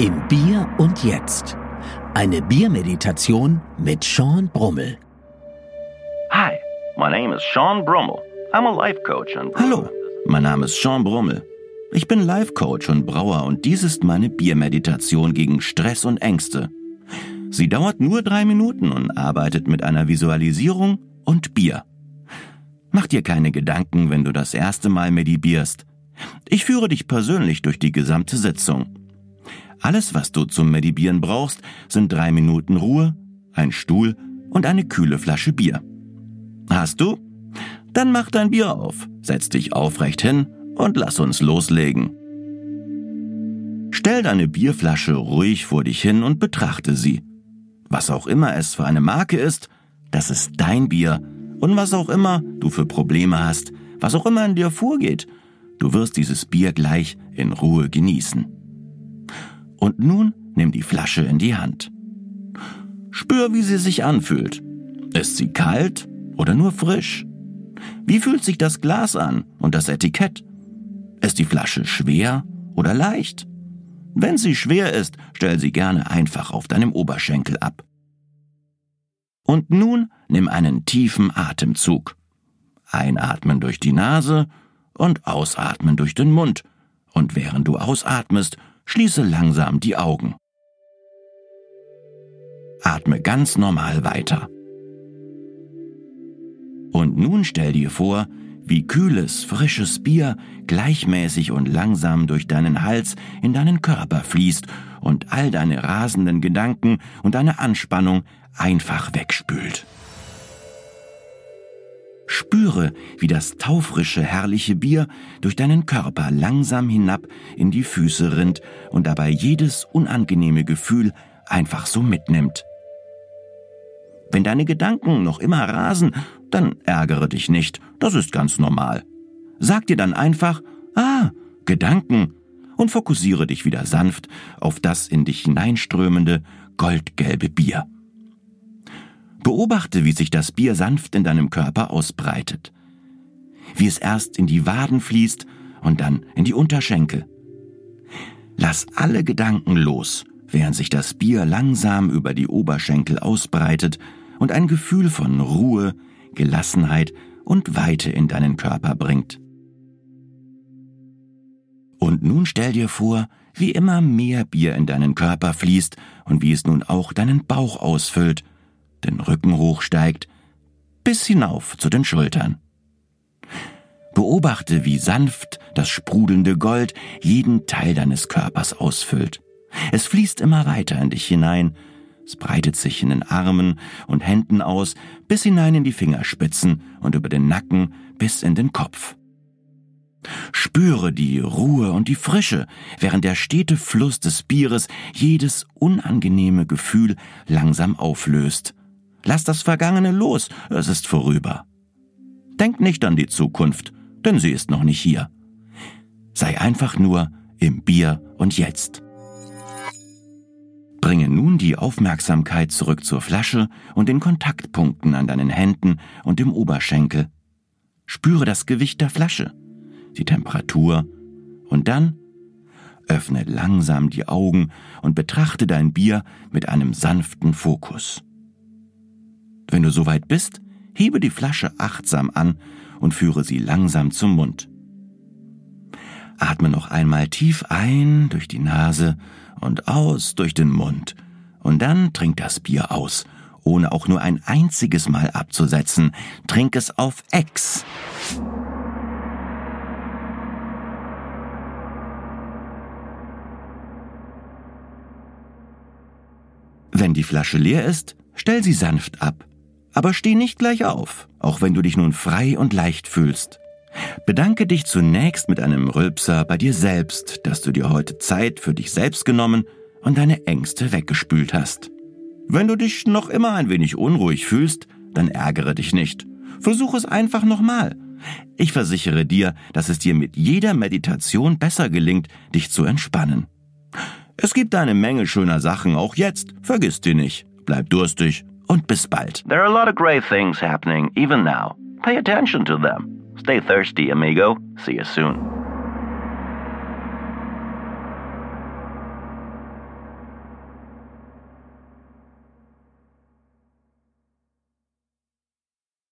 Im Bier und Jetzt. Eine Biermeditation mit Sean Brummel. Hi, my name is Sean Brummel. I'm a life coach and Hallo, mein Name ist Sean Brummel. Ich bin Life Coach und Brauer und dies ist meine Biermeditation gegen Stress und Ängste. Sie dauert nur drei Minuten und arbeitet mit einer Visualisierung und Bier. Mach dir keine Gedanken, wenn du das erste Mal meditierst. Ich führe dich persönlich durch die gesamte Sitzung. Alles, was du zum Meditieren brauchst, sind drei Minuten Ruhe, ein Stuhl und eine kühle Flasche Bier. Hast du? Dann mach dein Bier auf, setz dich aufrecht hin und lass uns loslegen. Stell deine Bierflasche ruhig vor dich hin und betrachte sie. Was auch immer es für eine Marke ist, das ist dein Bier. Und was auch immer du für Probleme hast, was auch immer in dir vorgeht, du wirst dieses Bier gleich in Ruhe genießen. Und nun nimm die Flasche in die Hand. Spür, wie sie sich anfühlt. Ist sie kalt oder nur frisch? Wie fühlt sich das Glas an und das Etikett? Ist die Flasche schwer oder leicht? Wenn sie schwer ist, stell sie gerne einfach auf deinem Oberschenkel ab. Und nun nimm einen tiefen Atemzug. Einatmen durch die Nase und ausatmen durch den Mund. Und während du ausatmest, Schließe langsam die Augen. Atme ganz normal weiter. Und nun stell dir vor, wie kühles, frisches Bier gleichmäßig und langsam durch deinen Hals in deinen Körper fließt und all deine rasenden Gedanken und deine Anspannung einfach wegspült. Spüre, wie das taufrische, herrliche Bier durch deinen Körper langsam hinab in die Füße rinnt und dabei jedes unangenehme Gefühl einfach so mitnimmt. Wenn deine Gedanken noch immer rasen, dann ärgere dich nicht, das ist ganz normal. Sag dir dann einfach, ah, Gedanken, und fokussiere dich wieder sanft auf das in dich hineinströmende, goldgelbe Bier. Beobachte, wie sich das Bier sanft in deinem Körper ausbreitet. Wie es erst in die Waden fließt und dann in die Unterschenkel. Lass alle Gedanken los, während sich das Bier langsam über die Oberschenkel ausbreitet und ein Gefühl von Ruhe, Gelassenheit und Weite in deinen Körper bringt. Und nun stell dir vor, wie immer mehr Bier in deinen Körper fließt und wie es nun auch deinen Bauch ausfüllt den Rücken hochsteigt, bis hinauf zu den Schultern. Beobachte, wie sanft das sprudelnde Gold jeden Teil deines Körpers ausfüllt. Es fließt immer weiter in dich hinein, es breitet sich in den Armen und Händen aus, bis hinein in die Fingerspitzen und über den Nacken bis in den Kopf. Spüre die Ruhe und die Frische, während der stete Fluss des Bieres jedes unangenehme Gefühl langsam auflöst Lass das Vergangene los, es ist vorüber. Denk nicht an die Zukunft, denn sie ist noch nicht hier. Sei einfach nur im Bier und Jetzt. Bringe nun die Aufmerksamkeit zurück zur Flasche und den Kontaktpunkten an deinen Händen und dem Oberschenkel. Spüre das Gewicht der Flasche, die Temperatur und dann öffne langsam die Augen und betrachte dein Bier mit einem sanften Fokus. Wenn du soweit bist, hebe die Flasche achtsam an und führe sie langsam zum Mund. Atme noch einmal tief ein durch die Nase und aus durch den Mund. Und dann trink das Bier aus, ohne auch nur ein einziges Mal abzusetzen. Trink es auf Ex. Wenn die Flasche leer ist, stell sie sanft ab aber steh nicht gleich auf, auch wenn du dich nun frei und leicht fühlst. Bedanke dich zunächst mit einem Rülpser bei dir selbst, dass du dir heute Zeit für dich selbst genommen und deine Ängste weggespült hast. Wenn du dich noch immer ein wenig unruhig fühlst, dann ärgere dich nicht. Versuch es einfach nochmal. Ich versichere dir, dass es dir mit jeder Meditation besser gelingt, dich zu entspannen. Es gibt eine Menge schöner Sachen auch jetzt, vergiss die nicht. Bleib durstig und bis bald. There are a lot of great things happening even now. Pay attention to them. Stay thirsty, amigo. See you soon.